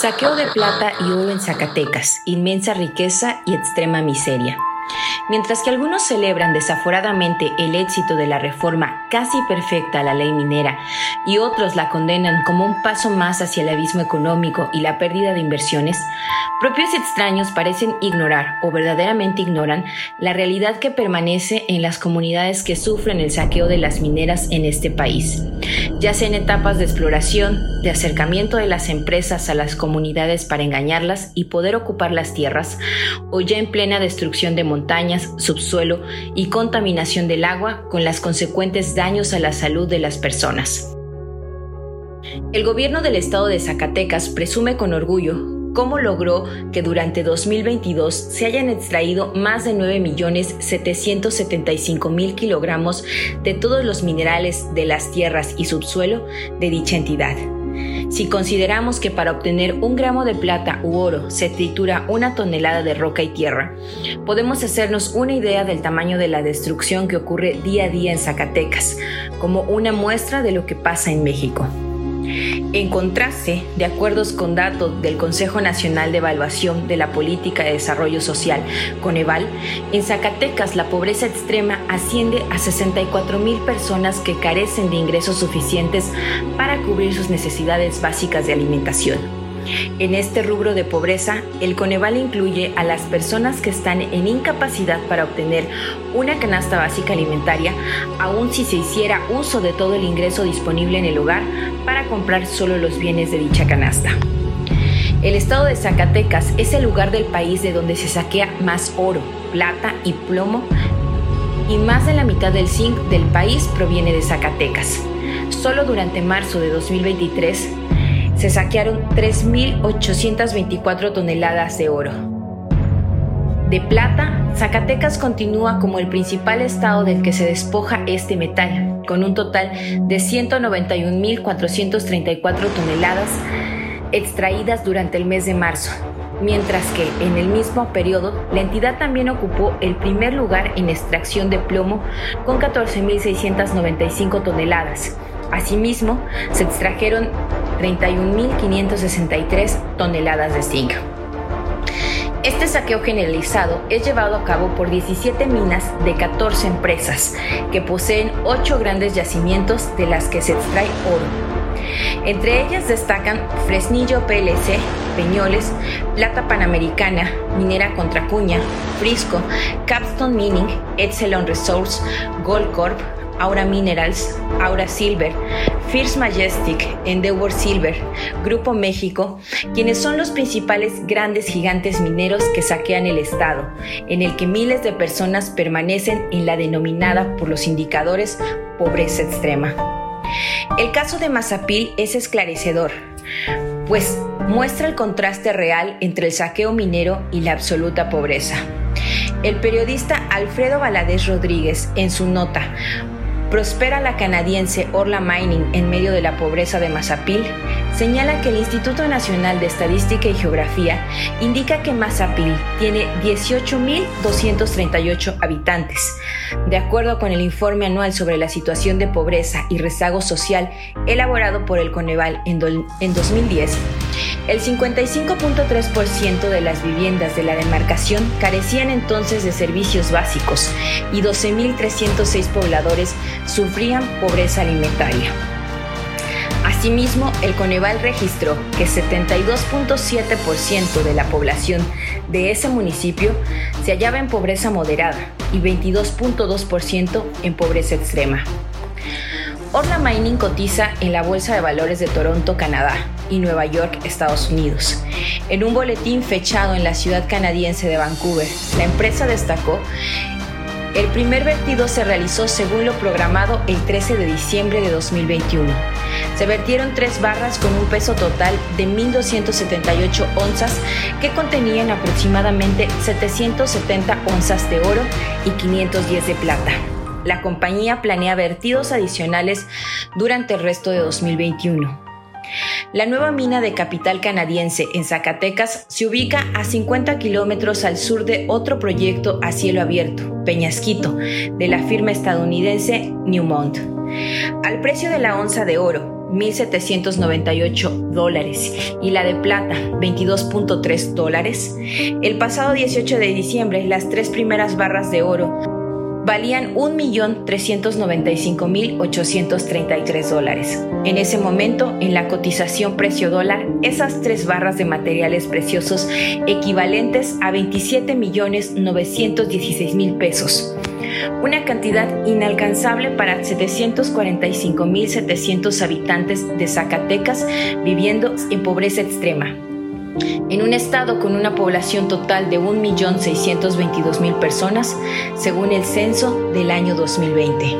Saqueo de plata y oro en Zacatecas, inmensa riqueza y extrema miseria. Mientras que algunos celebran desaforadamente el éxito de la reforma casi perfecta a la ley minera y otros la condenan como un paso más hacia el abismo económico y la pérdida de inversiones, propios extraños parecen ignorar o verdaderamente ignoran la realidad que permanece en las comunidades que sufren el saqueo de las mineras en este país, ya sea en etapas de exploración, de acercamiento de las empresas a las comunidades para engañarlas y poder ocupar las tierras, o ya en plena destrucción de montañas, subsuelo y contaminación del agua con las consecuentes daños a la salud de las personas. El gobierno del estado de Zacatecas presume con orgullo cómo logró que durante 2022 se hayan extraído más de 9.775.000 kilogramos de todos los minerales de las tierras y subsuelo de dicha entidad. Si consideramos que para obtener un gramo de plata u oro se tritura una tonelada de roca y tierra, podemos hacernos una idea del tamaño de la destrucción que ocurre día a día en Zacatecas, como una muestra de lo que pasa en México. En contraste, de acuerdo con datos del Consejo Nacional de Evaluación de la Política de Desarrollo Social, Coneval, en Zacatecas la pobreza extrema asciende a 64 mil personas que carecen de ingresos suficientes para cubrir sus necesidades básicas de alimentación. En este rubro de pobreza, el Coneval incluye a las personas que están en incapacidad para obtener una canasta básica alimentaria, aun si se hiciera uso de todo el ingreso disponible en el hogar para comprar solo los bienes de dicha canasta. El estado de Zacatecas es el lugar del país de donde se saquea más oro, plata y plomo y más de la mitad del zinc del país proviene de Zacatecas. Solo durante marzo de 2023 se saquearon 3.824 toneladas de oro. De plata, Zacatecas continúa como el principal estado del que se despoja este metal, con un total de 191.434 toneladas extraídas durante el mes de marzo, mientras que en el mismo periodo la entidad también ocupó el primer lugar en extracción de plomo con 14.695 toneladas. Asimismo, se extrajeron 31.563 toneladas de zinc. Este saqueo generalizado es llevado a cabo por 17 minas de 14 empresas que poseen 8 grandes yacimientos de las que se extrae oro. Entre ellas destacan Fresnillo PLC, Peñoles, Plata Panamericana, Minera Contracuña, Frisco, Capstone Mining, Epsilon Resource, Gold Corp, Aura Minerals, Aura Silver, First Majestic, Endeavor Silver, Grupo México, quienes son los principales grandes gigantes mineros que saquean el Estado, en el que miles de personas permanecen en la denominada por los indicadores pobreza extrema. El caso de Mazapil es esclarecedor, pues muestra el contraste real entre el saqueo minero y la absoluta pobreza. El periodista Alfredo Valadez Rodríguez, en su nota Prospera la canadiense Orla Mining en medio de la pobreza de Mazapil, señala que el Instituto Nacional de Estadística y Geografía indica que Mazapil tiene 18.238 habitantes. De acuerdo con el informe anual sobre la situación de pobreza y rezago social elaborado por el Coneval en, en 2010, el 55.3% de las viviendas de la demarcación carecían entonces de servicios básicos y 12.306 pobladores sufrían pobreza alimentaria. Asimismo, el Coneval registró que 72.7% de la población de ese municipio se hallaba en pobreza moderada y 22.2% en pobreza extrema. Orla Mining cotiza en la Bolsa de Valores de Toronto, Canadá y Nueva York, Estados Unidos. En un boletín fechado en la ciudad canadiense de Vancouver, la empresa destacó el primer vertido se realizó según lo programado el 13 de diciembre de 2021. Se vertieron tres barras con un peso total de 1.278 onzas que contenían aproximadamente 770 onzas de oro y 510 de plata. La compañía planea vertidos adicionales durante el resto de 2021. La nueva mina de capital canadiense en Zacatecas se ubica a 50 kilómetros al sur de otro proyecto a cielo abierto, Peñasquito, de la firma estadounidense Newmont. Al precio de la onza de oro, 1.798 dólares y la de plata 22.3 dólares, el pasado 18 de diciembre las tres primeras barras de oro valían 1.395.833 dólares. En ese momento, en la cotización precio dólar, esas tres barras de materiales preciosos equivalentes a 27.916.000 pesos. Una cantidad inalcanzable para 745.700 habitantes de Zacatecas viviendo en pobreza extrema en un estado con una población total de 1.622.000 personas, según el censo del año 2020.